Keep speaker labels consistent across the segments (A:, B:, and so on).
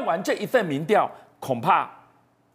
A: 看完这一份民调，恐怕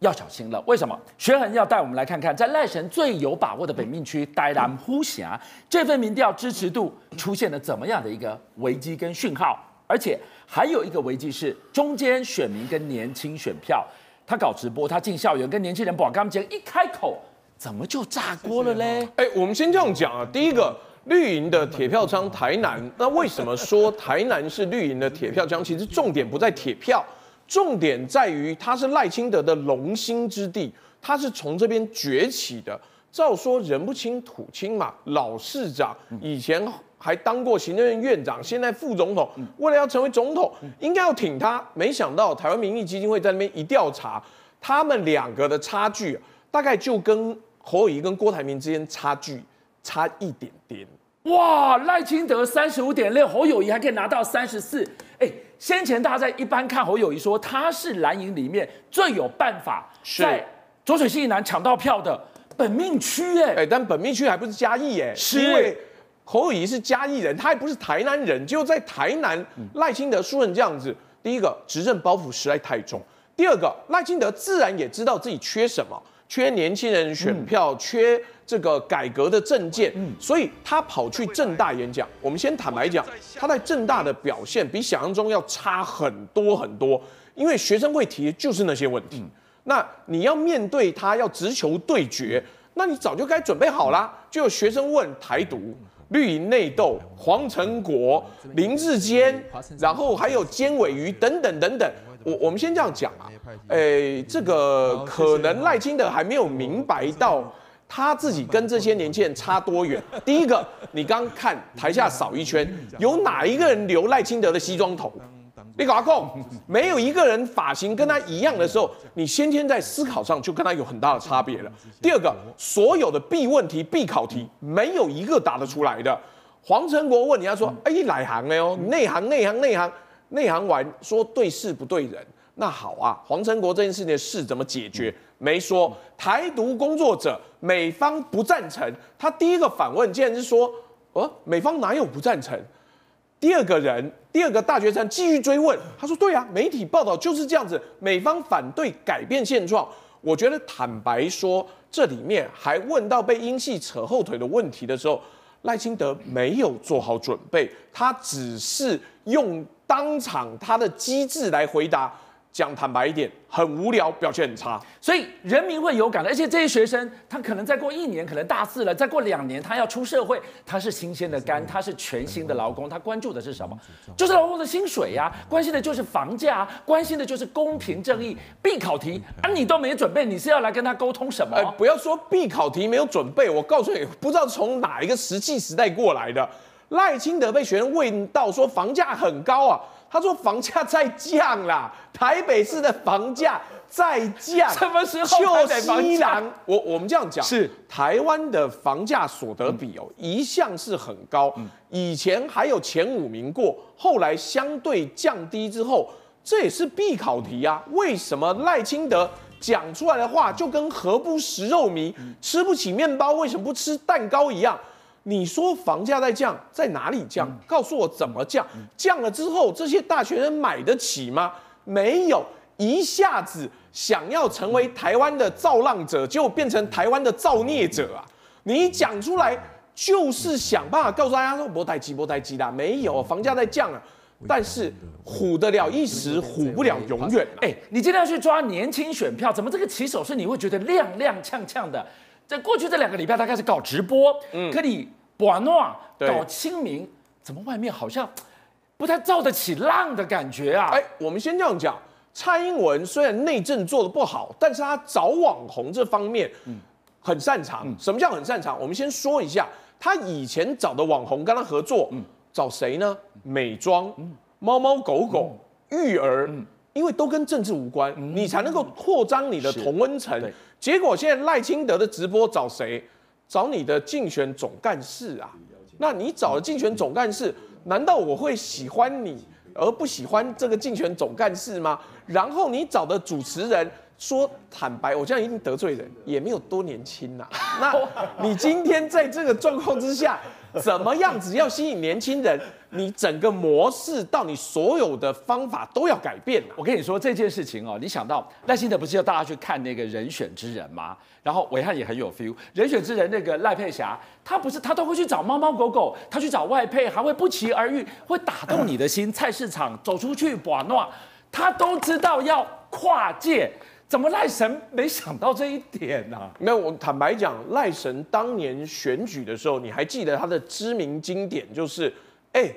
A: 要小心了。为什么？学恒要带我们来看看，在赖神最有把握的本命区台南呼霞，这份民调支持度出现了怎么样的一个危机跟讯号？而且还有一个危机是，中间选民跟年轻选票，他搞直播，他进校园跟年轻人绑钢筋，一开口怎么就炸锅了嘞？
B: 哎，我们先这样讲啊，第一个。绿营的铁票仓台南，那为什么说台南是绿营的铁票仓？其实重点不在铁票，重点在于他是赖清德的龙兴之地，他是从这边崛起的。照说人不清土清嘛，老市长以前还当过行政院院长，现在副总统，为了要成为总统，应该要挺他。没想到台湾民意基金会在那边一调查，他们两个的差距大概就跟侯友谊跟郭台铭之间差距差一点点。
A: 哇，赖清德三十五点六，侯友谊还可以拿到三十四。哎，先前大家在一般看侯友谊说他是蓝营里面最有办法在浊水溪以南抢到票的本命区，哎，
B: 哎，但本命区还不是嘉义，哎，是因为侯友谊是嘉义人，他还不是台南人，就在台南赖清德输成这样子。第一个执政包袱实在太重，第二个赖清德自然也知道自己缺什么，缺年轻人选票，嗯、缺。这个改革的政见，所以他跑去正大演讲。我们先坦白讲，他在正大的表现比想象中要差很多很多，因为学生会提的就是那些问题。那你要面对他，要直球对决，那你早就该准备好啦。就有学生问台独、绿营内斗、黄成国、林志坚，然后还有尖尾鱼等等等等。我我们先这样讲啊，诶，这个可能赖清德还没有明白到。他自己跟这些年轻人差多远？第一个，你刚看台下扫一圈，有哪一个人留赖清德的西装头？你搞阿控，没有一个人发型跟他一样的时候，你先天在思考上就跟他有很大的差别了。第二个，所有的必问题、必考题，没有一个答得出来的。黄成国问你，他说：“哎，哪行的哦？内行、内行、内行、内行完，说对事不对人。”那好啊，黄成国这件事情的事怎么解决？没说。台独工作者，美方不赞成。他第一个反问竟然是说：“呃，美方哪有不赞成？”第二个人，第二个大学生继续追问，他说：“对啊，媒体报道就是这样子，美方反对改变现状。”我觉得坦白说，这里面还问到被英系扯后腿的问题的时候，赖清德没有做好准备，他只是用当场他的机智来回答。讲坦白一点，很无聊，表现很差，
A: 所以人民会有感的。而且这些学生，他可能再过一年，可能大四了，再过两年，他要出社会，他是新鲜的肝，他是全新的劳工，他关注的是什么？就是劳工的薪水呀、啊，关心的就是房价，关心的就是公平正义。必考题啊，你都没准备，你是要来跟他沟通什么？
B: 哎，不要说必考题没有准备，我告诉你，不知道从哪一个石器时代过来的。赖清德被学生问到说房价很高啊。他说房价在降啦，台北市的房价在降。
A: 什么时候？就西南，
B: 我我们这样讲，是台湾的房价所得比哦，一向是很高，以前还有前五名过，后来相对降低之后，这也是必考题啊。为什么赖清德讲出来的话就跟何不食肉糜，吃不起面包为什么不吃蛋糕一样？你说房价在降，在哪里降？告诉我怎么降？降了之后，这些大学生买得起吗？没有，一下子想要成为台湾的造浪者，就变成台湾的造孽者啊！你讲出来就是想办法告诉大家说，不待机，不待机啦，没有，房价在降啊。但是唬得了一时，唬不了永远。
A: 哎，你今天要去抓年轻选票，怎么这个起手是你会觉得踉踉跄跄的？在过去这两个礼拜，他开始搞直播，嗯，可你。博诺搞清明，怎么外面好像不太造得起浪的感觉啊？
B: 哎，我们先这样讲，蔡英文虽然内政做得不好，但是他找网红这方面嗯很擅长。嗯、什么叫很擅长？我们先说一下，他以前找的网红跟他合作，嗯、找谁呢？美妆、猫猫狗狗、嗯、育儿，嗯、因为都跟政治无关，嗯、你才能够扩张你的同温层。结果现在赖清德的直播找谁？找你的竞选总干事啊？那你找了竞选总干事，难道我会喜欢你而不喜欢这个竞选总干事吗？然后你找的主持人说坦白，我这样一定得罪人，也没有多年轻呐。那你今天在这个状况之下，怎么样子要吸引年轻人？你整个模式到你所有的方法都要改变。
A: 我跟你说这件事情哦，你想到赖清德不是要大家去看那个人选之人吗？然后伟汉也很有 feel，人选之人那个赖佩霞，他不是他都会去找猫猫狗狗，他去找外配，还会不期而遇，会打动你的心。菜市场走出去，把诺，他都知道要跨界。怎么赖神没想到这一点呢、啊？
B: 没有，我坦白讲，赖神当年选举的时候，你还记得他的知名经典就是，哎，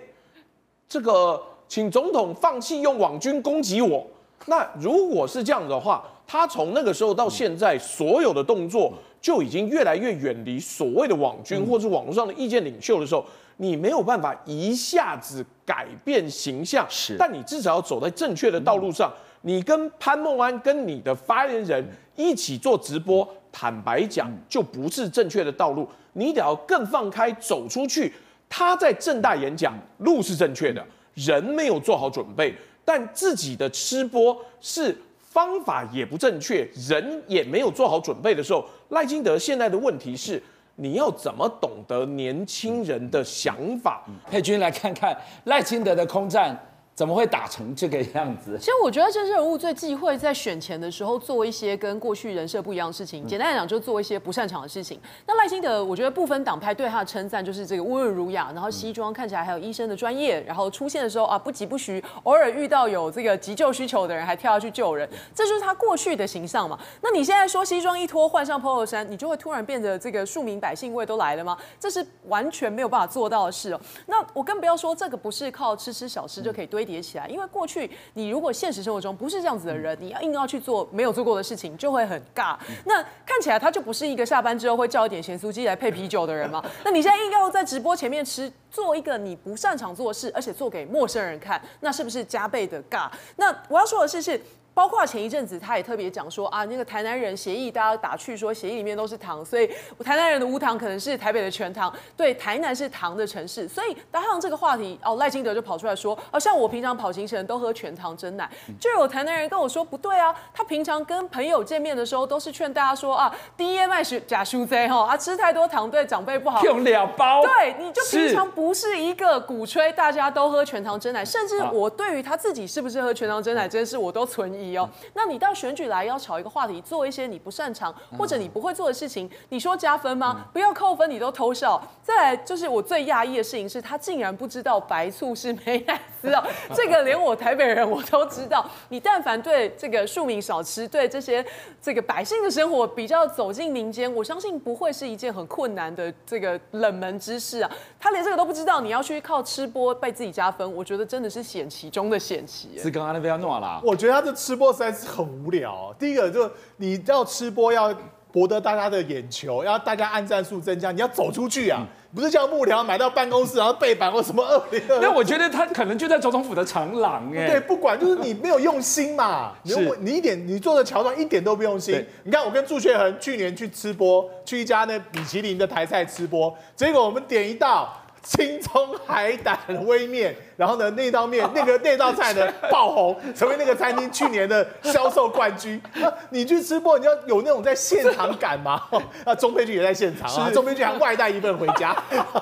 B: 这个请总统放弃用网军攻击我。那如果是这样的话，他从那个时候到现在，所有的动作就已经越来越远离所谓的网军或是网络上的意见领袖的时候，你没有办法一下子改变形象，是，但你至少要走在正确的道路上。你跟潘孟安跟你的发言人一起做直播，坦白讲就不是正确的道路。你得要更放开走出去。他在正大演讲，路是正确的，人没有做好准备，但自己的吃播是方法也不正确，人也没有做好准备的时候，赖清德现在的问题是，你要怎么懂得年轻人的想法？
A: 佩君来看看赖清德的空战。怎么会打成这个样子？
C: 其实我觉得政治人物最忌讳在选前的时候做一些跟过去人设不一样的事情。简单来讲，就做一些不擅长的事情。那赖清德，我觉得不分党派对他的称赞就是这个温润儒雅，然后西装看起来还有医生的专业，然后出现的时候啊不疾不徐，偶尔遇到有这个急救需求的人还跳下去救人，这就是他过去的形象嘛。那你现在说西装一脱换上 polo 衫，你就会突然变得这个庶民百姓味都来了吗？这是完全没有办法做到的事哦。那我更不要说这个不是靠吃吃小吃就可以堆叠起来，因为过去你如果现实生活中不是这样子的人，你要硬要去做没有做过的事情，就会很尬。那看起来他就不是一个下班之后会叫一点咸酥鸡来配啤酒的人嘛？那你现在硬要在直播前面吃，做一个你不擅长做的事，而且做给陌生人看，那是不是加倍的尬？那我要说的是是。包括前一阵子，他也特别讲说啊，那个台南人协议，大家打趣说协议里面都是糖，所以台南人的无糖可能是台北的全糖，对，台南是糖的城市，所以搭上这个话题，哦，赖清德就跑出来说，哦，像我平常跑行程都喝全糖真奶，就有台南人跟我说不对啊，他平常跟朋友见面的时候都是劝大家说啊，低燕麦是假书贼哈，啊，吃太多糖对长辈不好，
A: 用两包，
C: 对，你就平常不是一个鼓吹大家都喝全糖真奶，甚至我对于他自己是不是喝全糖真奶，真是我都存疑。哦，那你到选举来要炒一个话题，做一些你不擅长或者你不会做的事情，你说加分吗？不要扣分，你都偷笑。再来就是我最讶异的事情是，他竟然不知道白醋是美乃滋哦，这个连我台北人我都知道。你但凡对这个庶民小吃，对这些这个百姓的生活比较走进民间，我相信不会是一件很困难的这个冷门知识啊。他连这个都不知道，你要去靠吃播被自己加分，我觉得真的是险棋中的险棋。
A: 是刚刚那边要弄啦，
D: 我觉得他的吃。播实在是很无聊。第一个就你要吃播要博得大家的眼球，要大家按赞数增加，你要走出去啊，不是叫幕僚买到办公室然后背板或什么二零二。
A: 那我觉得他可能就在总统府的长廊哎。
D: 对，不管就是你没有用心嘛，你你一点你做的桥段一点都不用心。你看我跟祝学恒去年去吃播，去一家那米其林的台菜吃播，结果我们点一道青葱海胆微面。然后呢，那道面 那个那道菜呢 爆红，成为那个餐厅去年的销售冠军。那你去吃播，你要有那种在现场感吗？啊，钟佩君也在现场啊，钟佩君还外带一份回家。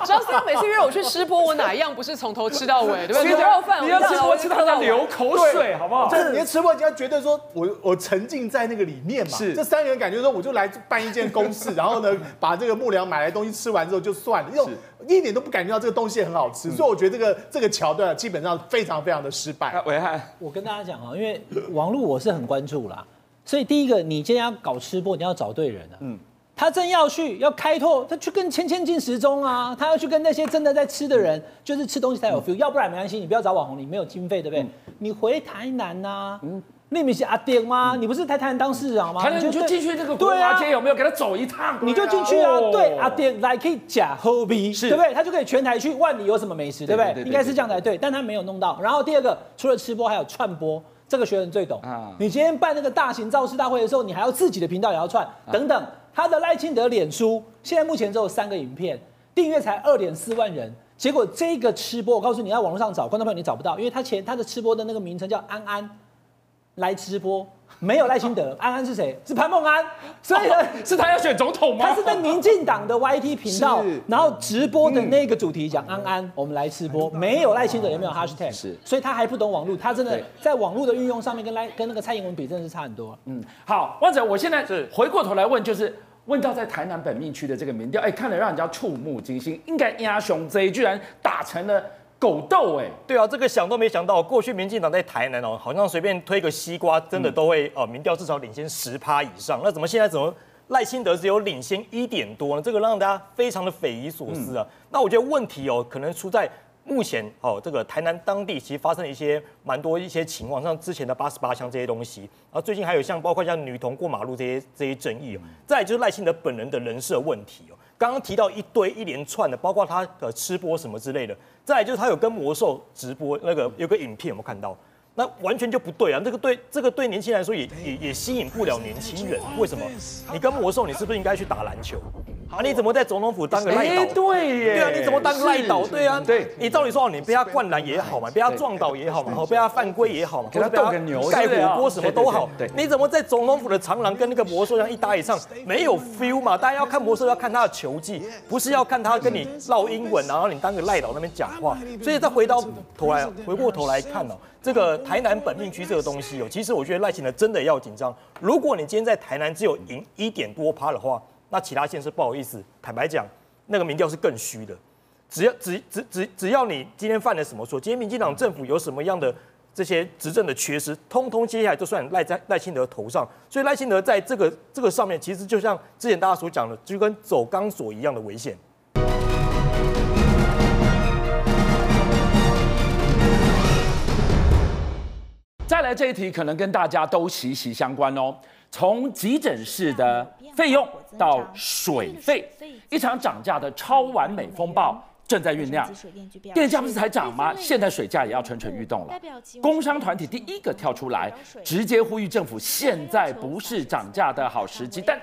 C: 张思每次约我去吃播，我哪一样不是从头吃到尾？对不对？牛肉饭，
A: 你要吃播吃到他流口水，好不好？
D: 就是你要吃播，你要觉得说我我沉浸在那个里面嘛。是，这三个人感觉说，我就来办一件公事，然后呢，把这个幕僚买来东西吃完之后就算了，又一点都不感觉到这个东西很好吃，所以我觉得这个这个桥段。基本上非常非常的失败。
A: 危害，
E: 我跟大家讲啊，因为网络我是很关注啦，所以第一个，你今天要搞吃播，你要找对人啊。嗯，他真要去要开拓，他去跟千千进时钟啊，他要去跟那些真的在吃的人，就是吃东西才有 feel，要不然没关系，你不要找网红，你没有经费，对不对？你回台南呐。嗯。那名是阿爹吗？你不是台南当市长吗？
A: 台南就进去那个国华街有没有给他走一趟？
E: 你就进去啊！对，阿爹来可以假喝啤，对不对？他就可以全台去万里有什么美食，对不对？应该是这样才对，但他没有弄到。然后第二个，除了吃播，还有串播，这个学人最懂。你今天办那个大型造势大会的时候，你还要自己的频道也要串，等等。他的赖清德脸书现在目前只有三个影片，订阅才二点四万人。结果这个吃播，我告诉你，在网络上找观众朋友你找不到，因为他前他的吃播的那个名称叫安安。来直播。没有赖清德，安安是谁？是潘孟安，所以呢，哦、
A: 是他要选总统吗？
E: 他是在民进党的 YT 频道，然后直播的那个主题讲安安，我们来直播，没有赖清德，也没有 hashtag，是，所以他还不懂网络，他真的在网络的运用上面跟赖跟那个蔡英文比，真的是差很多。
A: 嗯，好，汪仔，我现在是回过头来问，就是问到在台南本命区的这个民调，哎，看了让人家触目惊心，应该压雄贼居然打成了。狗斗哎、欸，
F: 对啊，这个想都没想到，过去民进党在台南哦，好像随便推个西瓜，真的都会呃民调至少领先十趴以上。那怎么现在怎么赖清德只有领先一点多呢？这个让大家非常的匪夷所思啊。那我觉得问题哦，可能出在目前哦，这个台南当地其实发生了一些蛮多一些情况，像之前的八十八枪这些东西，然后最近还有像包括像女童过马路这些这些争议哦，再来就是赖清德本人的人设问题哦。刚刚提到一堆一连串的，包括他的吃播什么之类的，再来就是他有跟魔兽直播那个有个影片，有没有看到？那完全就不对啊！这个对这个对年轻人来说也也也吸引不了年轻人。为什么？你跟魔兽，你是不是应该去打篮球？啊，你怎么在总统府当个赖导？
A: 对耶，
F: 对啊，你怎么当个赖导？对啊，对，你照理说你被他灌篮也好嘛，被他撞倒也好嘛，被他犯规也好嘛，
A: 给他斗个牛，
F: 盖火锅什么都好。对，你怎么在总统府的长廊跟那个魔兽一样一搭一唱，没有 feel 嘛？大家要看魔兽要看他的球技，不是要看他跟你唠英文，然后你当个赖导那边讲话。所以再回到头来，回过头来看哦。这个台南本命区这个东西哦，其实我觉得赖清德真的要紧张。如果你今天在台南只有赢一点多趴的话，那其他县市不好意思，坦白讲，那个民调是更虚的。只要只只只只要你今天犯了什么错，今天民进党政府有什么样的这些执政的缺失，通通接下来就算赖在赖清德头上。所以赖清德在这个这个上面，其实就像之前大家所讲的，就跟走钢索一样的危险。
A: 再来这一题，可能跟大家都息息相关哦。从急诊室的费用到水费，一场涨价的超完美风暴正在酝酿。电价不是才涨吗？现在水价也要蠢蠢欲动了。工商团体第一个跳出来，直接呼吁政府，现在不是涨价的好时机。但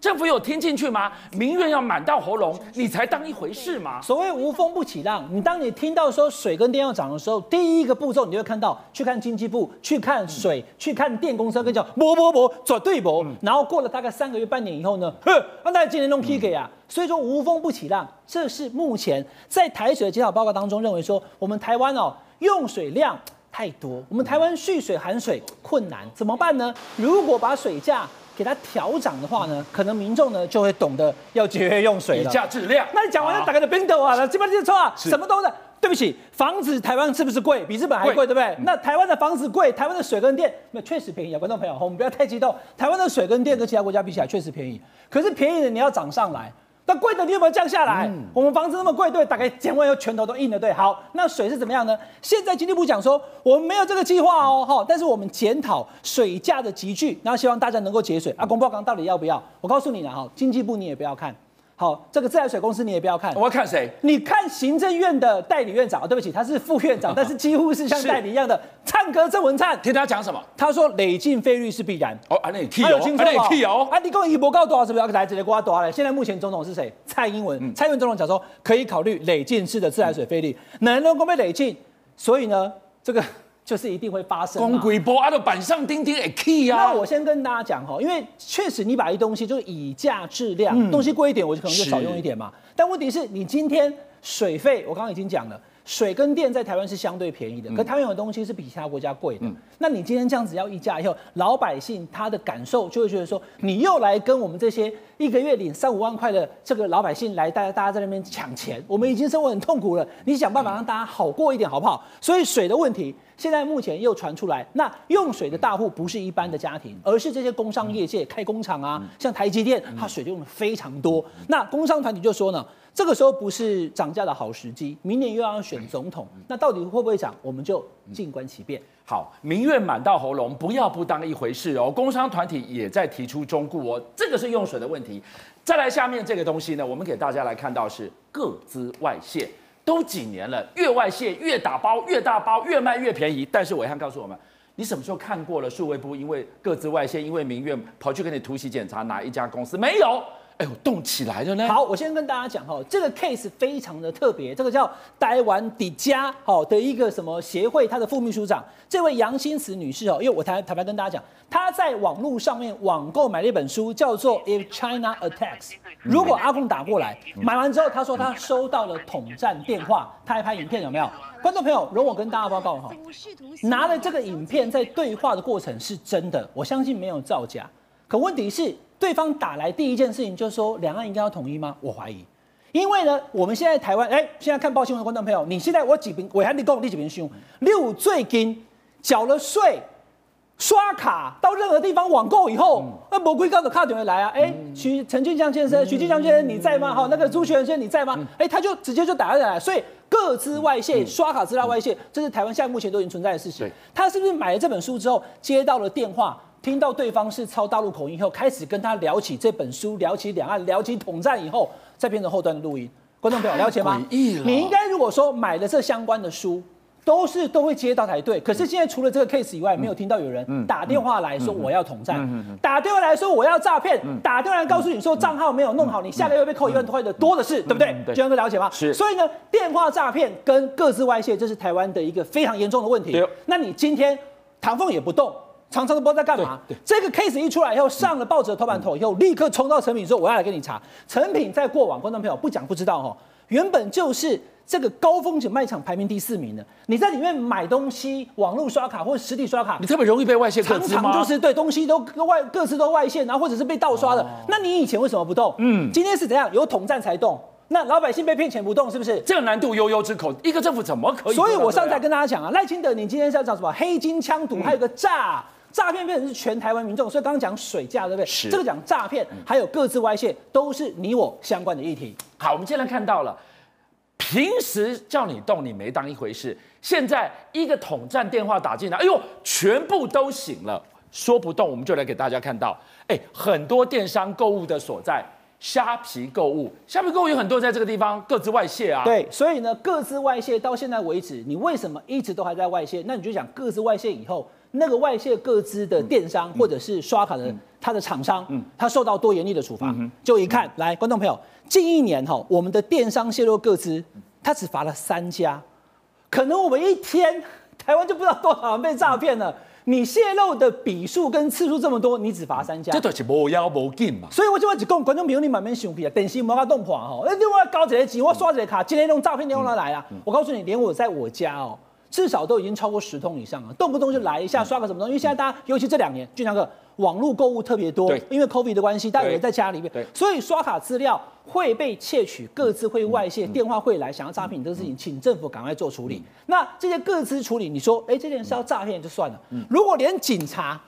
A: 政府有听进去吗？民怨要满到喉咙，你才当一回事吗？
E: 所谓无风不起浪，你当你听到说水跟电要涨的时候，第一个步骤你就会看到，去看经济部，去看水，嗯、去看电公司跟你讲，不不不，绝对不。嗯、然后过了大概三个月、半年以后呢，哼，那大家今年弄 P 给啊。所以说无风不起浪，这是目前在台水的检讨报告当中认为说，我们台湾哦用水量太多，我们台湾蓄水含水困难，怎么办呢？如果把水价给它调涨的话呢，可能民众呢就会懂得要节约用水了。
A: 以价质量。
E: 那你讲完了，打开的冰斗啊，基本上就错啊，什么都是。对不起，房子台湾是不是贵？比日本还贵，对不对？那台湾的房子贵，台湾的水跟电那确实便宜啊，观众朋友，我们不要太激动。台湾的水跟电跟其他国家比起来确实便宜，可是便宜的你要涨上来。那贵的你有没有降下来？嗯、我们房子那么贵，对，大概讲完以后拳头都硬了，对。好，那水是怎么样呢？现在经济部讲说，我们没有这个计划哦，哈，但是我们检讨水价的集聚，然后希望大家能够节水。啊，公报刚到底要不要？我告诉你了哈，经济部你也不要看。好，这个自来水公司你也不要看，
A: 我要看谁？
E: 你看行政院的代理院长，对不起，他是副院长，但是几乎是像代理一样的唱歌郑文灿。
A: 听他讲什么？
E: 他说累进费率是必然。
A: 哦，那你替哦，那你替哦。
E: 啊，你跟我一博告多少？是不是要来直接给我多少嘞？现在目前总统是谁？蔡英文。嗯、蔡英文总统讲说可以考虑累进式的自来水费率，能不能被累进？所以呢，这个。就是一定会发生。
A: 公鬼波啊，都板上钉钉，哎，key 啊！
E: 那我先跟大家讲哈，因为确实你把一东西就是以价质量，嗯、东西贵一点，我就可能就少用一点嘛。但问题是你今天水费，我刚刚已经讲了。水跟电在台湾是相对便宜的，可台湾有的东西是比其他国家贵的。嗯、那你今天这样子要议价以后，老百姓他的感受就会觉得说，你又来跟我们这些一个月领三五万块的这个老百姓来，大家大家在那边抢钱，我们已经生活很痛苦了，你想办法让大家好过一点好不好？所以水的问题现在目前又传出来，那用水的大户不是一般的家庭，而是这些工商业界开工厂啊，像台积电，它水就用的非常多。那工商团体就说呢。这个时候不是涨价的好时机，明年又要选总统，那到底会不会涨？我们就静观其变。
A: 好，民怨满到喉咙，不要不当一回事哦。工商团体也在提出忠告哦，这个是用水的问题。再来下面这个东西呢，我们给大家来看到是各资外泄，都几年了，越外泄越打包越大包，越卖越便宜。但是伟汉告诉我们，你什么时候看过了数位部因为各资外泄，因为民怨跑去给你突袭检查哪一家公司？没有。哎呦，动起来了呢！
E: 好，我先跟大家讲哈，这个 case 非常的特别，这个叫台湾底家好的一个什么协会，他的副秘书长，这位杨新慈女士哦，因为我坦坦白跟大家讲，她在网络上面网购买了一本书，叫做《If China Attacks》，如果阿公打过来，买完之后，她说她收到了统战电话，他还拍影片，有没有？观众朋友，容我跟大家报告哈，拿了这个影片在对话的过程是真的，我相信没有造假，可问题是。对方打来第一件事情就是说，两岸应该要统一吗？我怀疑，因为呢，我们现在台湾，哎，现在看报新闻的观众朋友，你现在我几瓶，我还得讲你几瓶兄，六最近缴了税，刷卡到任何地方网购以后，那魔鬼高的卡点会来啊，哎，徐陈俊江先生，徐俊江先生你在吗？好，那个朱学恒先生你在吗？哎，他就直接就打过来，所以各资外泄，刷卡资料外泄，这是台湾现在目前都已经存在的事情。他是不是买了这本书之后接到了电话？听到对方是操大陆口音以后，开始跟他聊起这本书，聊起两岸，聊起统战以后，再变成后端的录音。观众朋友了解吗？你应该如果说买了这相关的书，都是都会接到才对。可是现在除了这个 case 以外，没有听到有人打电话来说我要统战，打电话来说我要诈骗，打电话来告诉你说账号没有弄好，你下个月被扣一万多块的多的是，对不对？这样都了解吗？是。所以呢，电话诈骗跟各自外泄，这是台湾的一个非常严重的问题。那你今天唐凤也不动。常常都不知道在干嘛。这个 case 一出来以后，上了报纸的头版头以后，立刻冲到成品说：“我要来跟你查。”成品在过往，观众朋友不讲不知道哈，原本就是这个高风险卖场排名第四名的。你在里面买东西，网络刷卡或者实体刷卡，
A: 你特别容易被外泄。
E: 常常就是对东西都外各自都外泄，然后或者是被盗刷的。那你以前为什么不动？嗯，今天是怎样？有统战才动。那老百姓被骗钱不动，是不是？
A: 这个难度悠悠之口，一个政府怎么可以？
E: 所以我上次跟大家讲啊，赖清德，你今天是要讲什么？黑金枪毒，还有个诈。诈骗变成是全台湾民众，所以刚刚讲水价，对不对？是。这个讲诈骗，还有各自外泄，都是你我相关的议题。
A: 好，我们现在看到了，平时叫你动，你没当一回事；现在一个统战电话打进来，哎呦，全部都醒了，说不动，我们就来给大家看到，哎，很多电商购物的所在，虾皮购物，虾皮购物有很多在这个地方各自外泄啊。
E: 对，所以呢，各自外泄到现在为止，你为什么一直都还在外泄？那你就讲各自外泄以后。那个外泄个资的电商或者是刷卡的它的厂商，他受到多严厉的处罚？就一看来，观众朋友，近一年哈，我们的电商泄露个资，他只罚了三家，可能我们一天台湾就不知道多少人被诈骗了。你泄露的笔数跟次数这么多，你只罚三家，
A: 这都是无要无紧嘛。
E: 所以我就话一讲，观众朋友你慢慢想起啊，电视莫甲动破哈，那另外交一个钱，我刷一个卡，今天用诈骗电话来啊，我告诉你，连我在我家哦。至少都已经超过十通以上了，动不动就来一下刷个什么东西。因为现在大家，尤其这两年，俊强哥网络购物特别多，因为 COVID 的关系，大家有人在家里面，所以刷卡资料会被窃取，各自会外泄，电话会来想要诈骗你这个事情，请政府赶快做处理。那这些各自处理，你说，哎，这件事要诈骗就算了，如果连警察，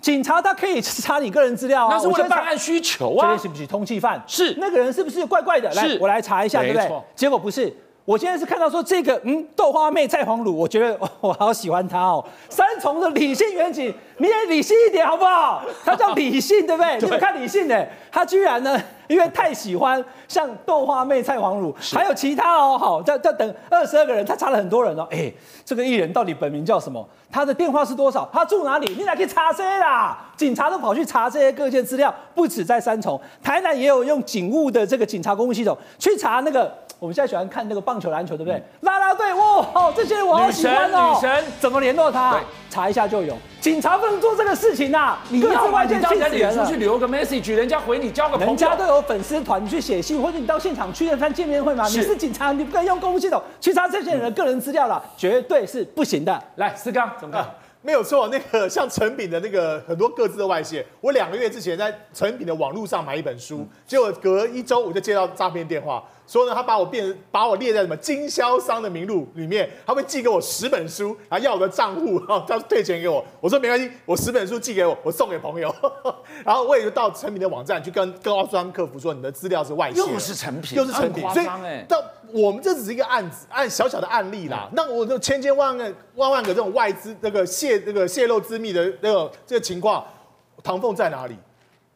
E: 警察他可以查你个人资料啊，
A: 那是为了办案需求啊，
E: 这些是不是通缉犯？
A: 是
E: 那个人是不是怪怪的？来，我来查一下，对不对？结果不是。我现在是看到说这个，嗯，豆花妹蔡黄鲁，我觉得 我好喜欢她哦。三重的理性远景，你也理性一点好不好？他叫理性，对不对？你们看理性的，他居然呢，因为太喜欢像豆花妹蔡黄鲁，还有其他哦，好，在在等二十二个人，他查了很多人哦。哎，这个艺人到底本名叫什么？他的电话是多少？他住哪里？你哪可以查这些啦。警察都跑去查这些各件资料，不止在三重，台南也有用警务的这个警察公务系统去查那个。我们现在喜欢看那个棒球、篮球，对不对？啦啦队，哇，这些人我好喜欢哦。女神怎么联络他？查一下就有。警察不能做这个事情呐！你要外界去脸书去留个 message，人家回你交个朋友。人家都有粉丝团，你去写信，或者你到现场去看见面会嘛？你是警察，你不可以用公务系统去查这些人的个人资料了，绝对是不行的。来，思刚怎么看？
D: 没有错，那个像陈炳的那个很多各自的外泄，我两个月之前在陈炳的网络上买一本书，结果隔一周我就接到诈骗电话。说呢，他把我变，把我列在什么经销商的名录里面，他会寄给我十本书，然后要我的账户，然后他退钱给我。我说没关系，我十本书寄给我，我送给朋友。然后我也就到诚品的网站去跟高端客服说，你的资料是外泄，
A: 又是成品，
D: 又是成品，所以到我们这只是一个案子，按小小的案例啦。那我就千千万万万万个这种外资那个泄那个泄露机密的那个这个情况，唐凤在哪里？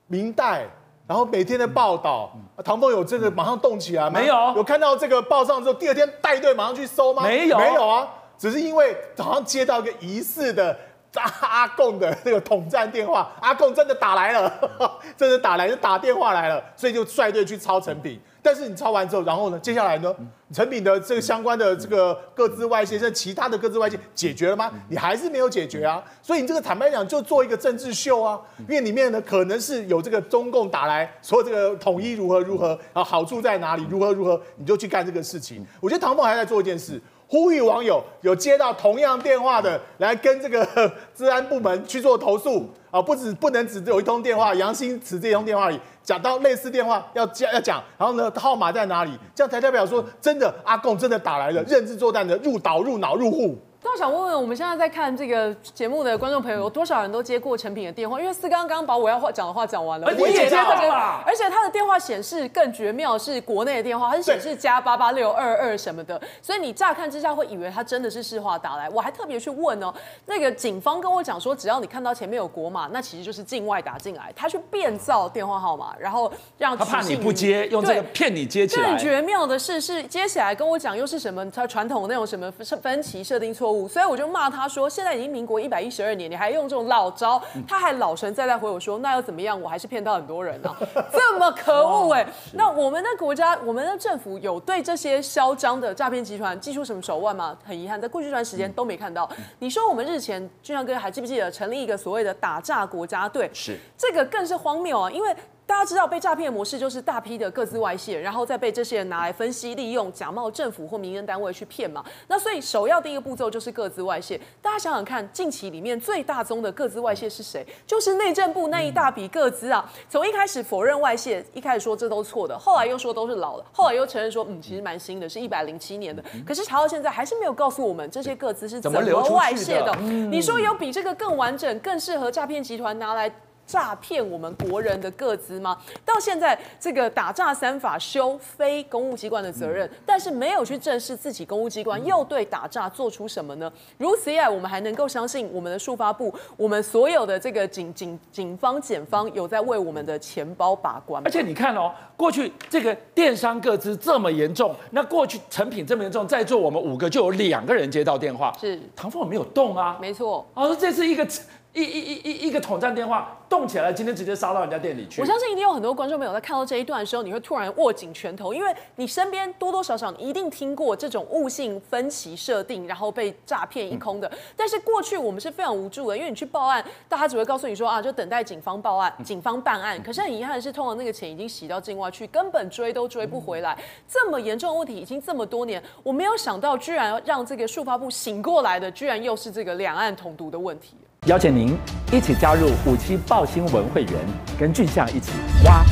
D: 明代。然后每天的报道，唐凤有这个马上动起来吗？
A: 没有，
D: 有看到这个报上之后，第二天带队马上去搜吗？
A: 没有，
D: 没有啊，只是因为早上接到一个疑似的阿阿贡的那个统战电话，阿贡真的打来了，真的打来就打电话来了，所以就率队去抄成品。但是你抄完之后，然后呢？接下来呢？成品的这个相关的这个各自外泄，甚至其他的各自外泄解决了吗？你还是没有解决啊！所以你这个坦白讲，就做一个政治秀啊！因为里面呢，可能是有这个中共打来说这个统一如何如何，啊好处在哪里，如何如何，你就去干这个事情。我觉得唐凤还在做一件事。呼吁网友有接到同样电话的，来跟这个 治安部门去做投诉啊！不止不能只有一通电话，杨新慈这通电话里讲到类似电话要讲要讲，然后呢号码在哪里？这样才代表说真的阿贡真的打来了，认知作战的入岛入脑入户。
C: 那我想问问，我们现在在看这个节目的观众朋友，有多少人都接过成品的电话？因为四刚刚把我要话讲的话讲完了，
A: 我也接到
C: 了，而且他的电话显示更绝妙，是国内的电话，它是显示加八八六二二什么的，所以你乍看之下会以为他真的是市话打来。我还特别去问哦，那个警方跟我讲说，只要你看到前面有国码，那其实就是境外打进来，他去变造电话号码，然后让
A: 他怕你不接，用这个骗你接起来。
C: 更绝妙的是，是接起来跟我讲又是什么？他传统那种什么分分歧设定错误，所以我就骂他。说：“现在已经民国一百一十二年，你还用这种老招？他还老神在在回我说，那又怎么样？我还是骗到很多人呢、啊，这么可恶哎、欸！那我们的国家，我们的政府有对这些嚣张的诈骗集团祭出什么手腕吗？很遗憾，在过去一段时间都没看到。你说我们日前，俊相哥还记不记得成立一个所谓的打诈国家队？
A: 是
C: 这个更是荒谬啊，因为。”大家知道被诈骗模式就是大批的各自外泄，然后再被这些人拿来分析利用，假冒政府或民间单位去骗嘛。那所以首要第一个步骤就是各自外泄。大家想想看，近期里面最大宗的各自外泄是谁？就是内政部那一大笔个资啊。从一开始否认外泄，一开始说这都错的，后来又说都是老的，后来又承认说嗯其实蛮新的，是一百零七年的。可是查到现在还是没有告诉我们这些个资是怎么外泄的。你说有比这个更完整、更适合诈骗集团拿来？诈骗我们国人的个资吗？到现在这个打诈三法修非公务机关的责任，但是没有去正视自己公务机关又对打诈做出什么呢？如此一来，我们还能够相信我们的数发部，我们所有的这个警警警方检方有在为我们的钱包把关吗？
A: 而且你看哦，过去这个电商个资这么严重，那过去成品这么严重，在座我们五个就有两个人接到电话，
C: 是
A: 唐凤没有动啊，
C: 没错，
A: 哦，这是一个。一一一一一个统战电话动起来了，今天直接杀到人家店里去。
C: 我相信一定有很多观众朋友在看到这一段的时候，你会突然握紧拳头，因为你身边多多少少你一定听过这种误信分歧设定，然后被诈骗一空的。嗯、但是过去我们是非常无助的，因为你去报案，大家只会告诉你说啊，就等待警方报案、警方办案。可是很遗憾的是，通常那个钱已经洗到境外去，根本追都追不回来。这么严重的问题已经这么多年，我没有想到居然让这个数发部醒过来的，居然又是这个两岸统独的问题。
G: 邀请您一起加入虎七报新闻会员，跟俊相一起挖。